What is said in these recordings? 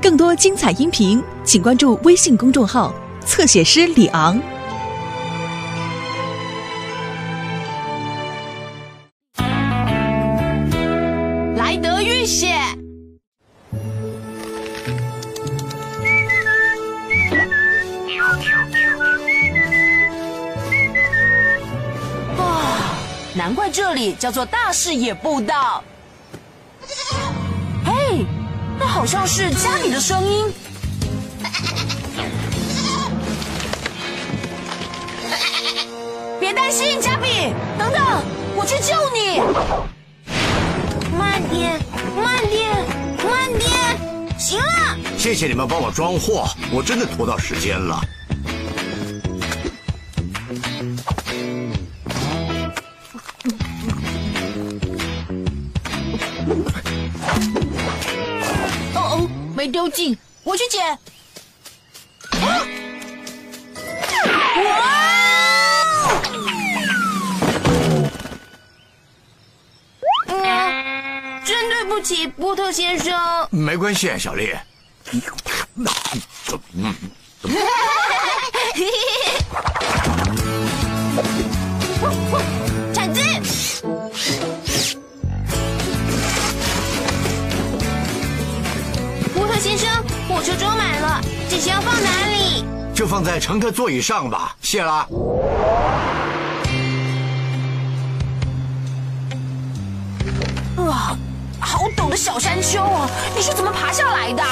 更多精彩音频，请关注微信公众号“侧写师李昂”。莱德浴血。哇，难怪这里叫做大视野步道。好像是家里的声音。别担心，加比，等等，我去救你。慢点，慢点，慢点，行了。谢谢你们帮我装货，我真的拖到时间了。哦，没丢进，我去捡。啊哇！嗯，真对不起，波特先生。没关系，小丽。嗯，先生，火车装满了，这些要放哪里？就放在乘客座椅上吧。谢啦。哇，好陡的小山丘啊！你是怎么爬下来的？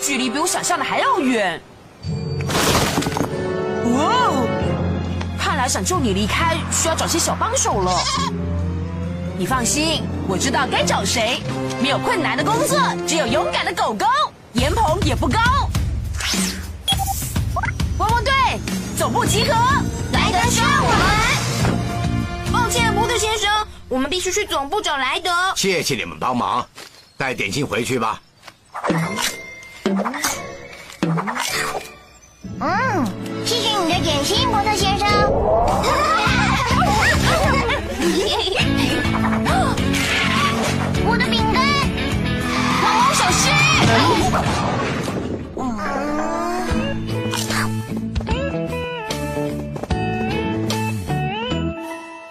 距离比我想象的还要远。哇哦！看来想救你离开，需要找些小帮手了。你放心，我知道该找谁。没有困难的工作，只有勇敢的狗狗。岩棚也不高。汪汪队，总部集合，莱德需要我们。抱歉，波特先生，我们必须去总部找莱德。谢谢你们帮忙，带点心回去吧。嗯，谢谢你的点心，波特先生。心！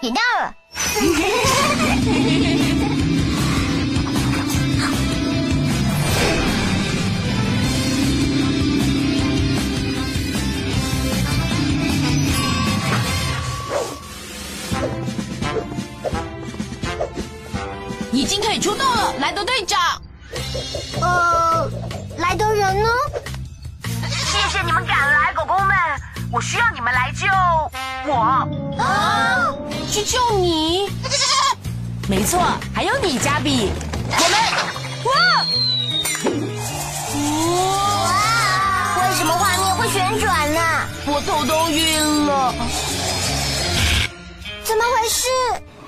也到了。已经可以出动了，莱德队长。呃，呢？谢谢你们赶来，狗狗们，我需要你们来救我。啊！去救你？没错，还有你，加比。我们，哇！哇！为什么画面会旋转呢？我头都晕了。怎么回事？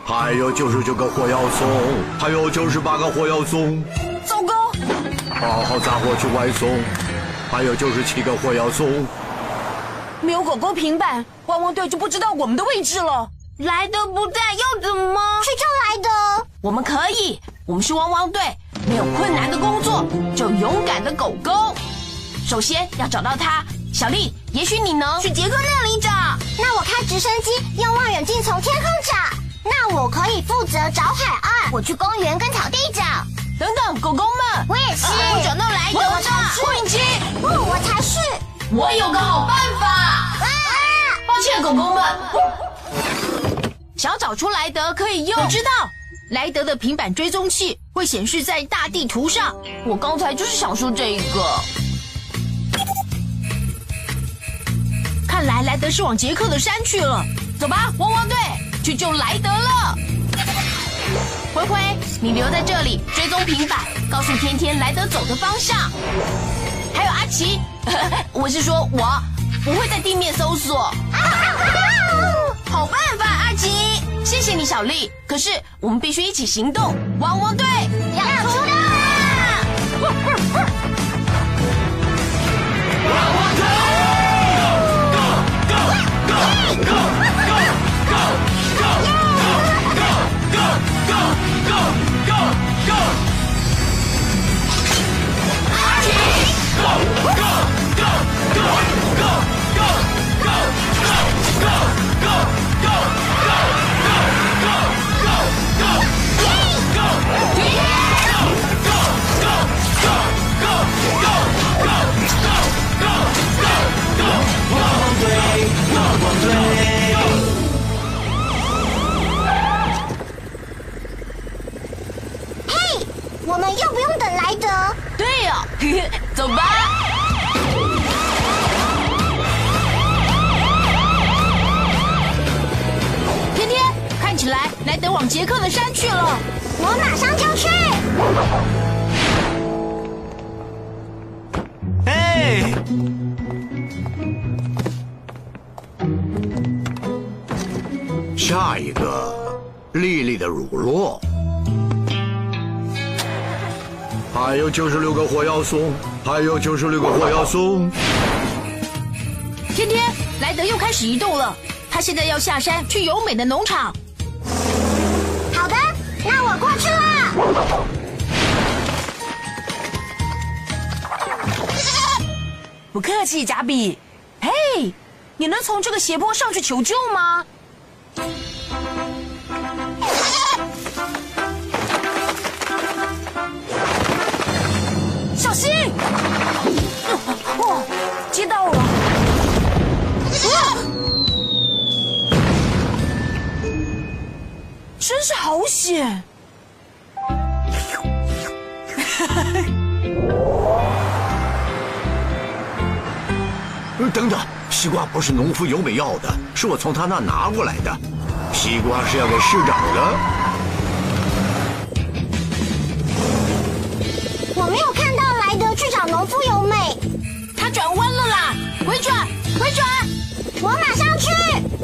还有九十九个火药松，还有九十八个火药送，糟糕！好好杂货去外送，还有九十七个货要送。没有狗狗平板，汪汪队就不知道我们的位置了。来的不在，要怎么？去救来的。我们可以，我们是汪汪队，没有困难的工作，只有勇敢的狗狗。首先要找到它，小丽，也许你能去杰克那里找。那我开直升机，用望远镜从天空找。那我可以负责找海岸，我去公园跟草地找。等等，狗狗们，我也是。我找到莱德了，扩音机，不，我才是。我有个好办法。啊！抱歉，狗狗们。想要找出莱德可以用，我知道，莱德的平板追踪器会显示在大地图上。我刚才就是想说这个。看来莱德是往杰克的山去了。走吧，汪汪队，去救莱德了。灰灰，你留在这里追踪平板，告诉天天来得走的方向。还有阿奇，我是说我不会在地面搜索。好办法，阿奇，谢谢你，小丽。可是我们必须一起行动，汪汪队的山去了。我马上就去。哎，下一个，丽丽的乳酪，还有九十六个火药松，还有九十六个火药松。天天，莱德又开始移动了。他现在要下山去优美的农场。不客气，贾比。嘿，你能从这个斜坡上去求救吗？呃等等，西瓜不是农夫尤美要的，是我从他那拿过来的。西瓜是要给市长的。我没有看到莱德去找农夫尤美，他转弯了啦！回转，回转！我马上去。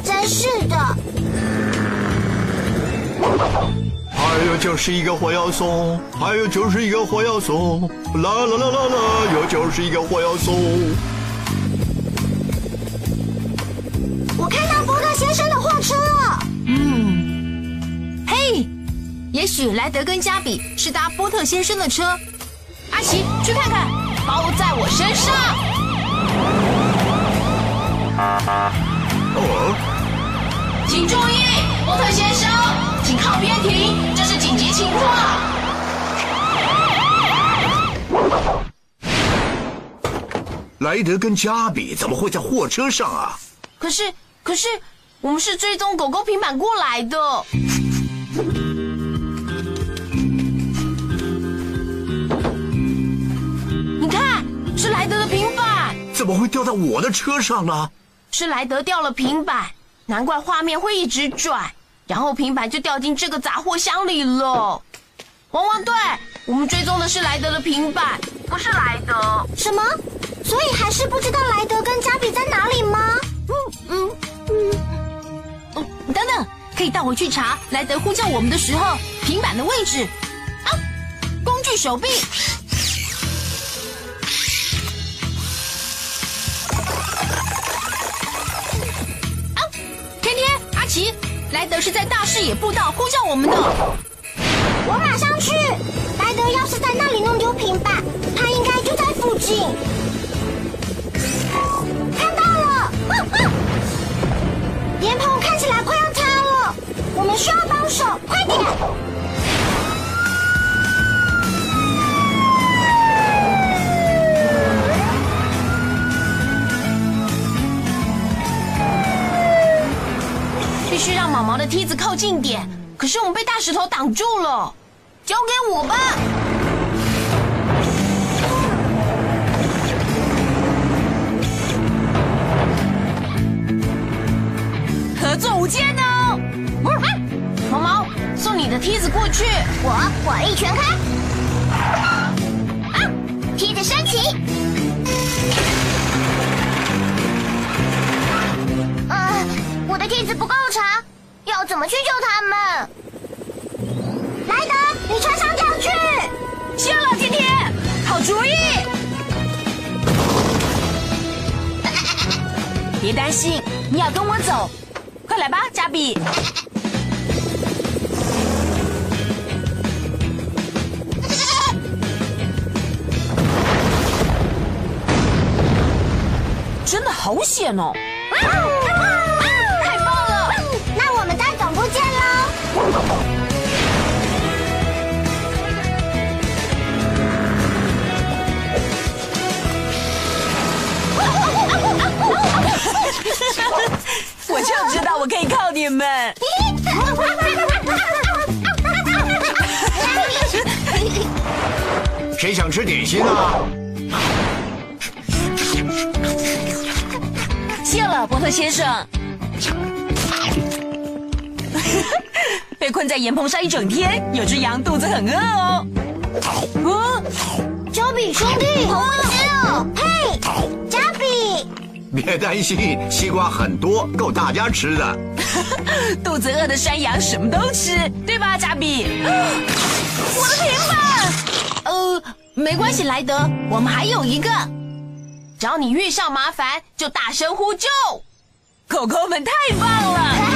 真是的，还有就是一个火药松，还有就是一个火药松，啦啦啦啦啦，有就是一个火药松。也许莱德跟加比是搭波特先生的车。阿奇，去看看，包在我身上。哦，请注意，波特先生，请靠边停，这是紧急情况。莱德跟加比怎么会在货车上啊？可是，可是，我们是追踪狗狗平板过来的。怎么会掉在我的车上呢？是莱德掉了平板，难怪画面会一直转，然后平板就掉进这个杂货箱里了。汪汪队，我们追踪的是莱德的平板，不是莱德。什么？所以还是不知道莱德跟加比在哪里吗？嗯嗯嗯，等等，可以带我去查莱德呼叫我们的时候平板的位置。啊，工具手臂。德是在大视野步道呼叫我们的。我马上去。莱德要是在那里弄丢平板，他应该就在附近。必须让毛毛的梯子靠近点，可是我们被大石头挡住了。交给我吧。合作无间哦！毛毛，送你的梯子过去。我火力全开，要怎么去救他们？莱德，你穿上脚去。谢了，天天，好主意。别担心，你要跟我走，快来吧，加比。真的好险哦！你们。谁想吃点心啊？谢了，伯特先生。被困在岩棚上一整天，有只羊肚子很饿哦。哦，加比兄弟，好饿哦！嘿，加比，别担心，西瓜很多，够大家吃的。肚子饿的山羊什么都吃，对吧，加比？我的平板。呃，没关系，莱德，我们还有一个。只要你遇上麻烦，就大声呼救。狗狗们太棒了！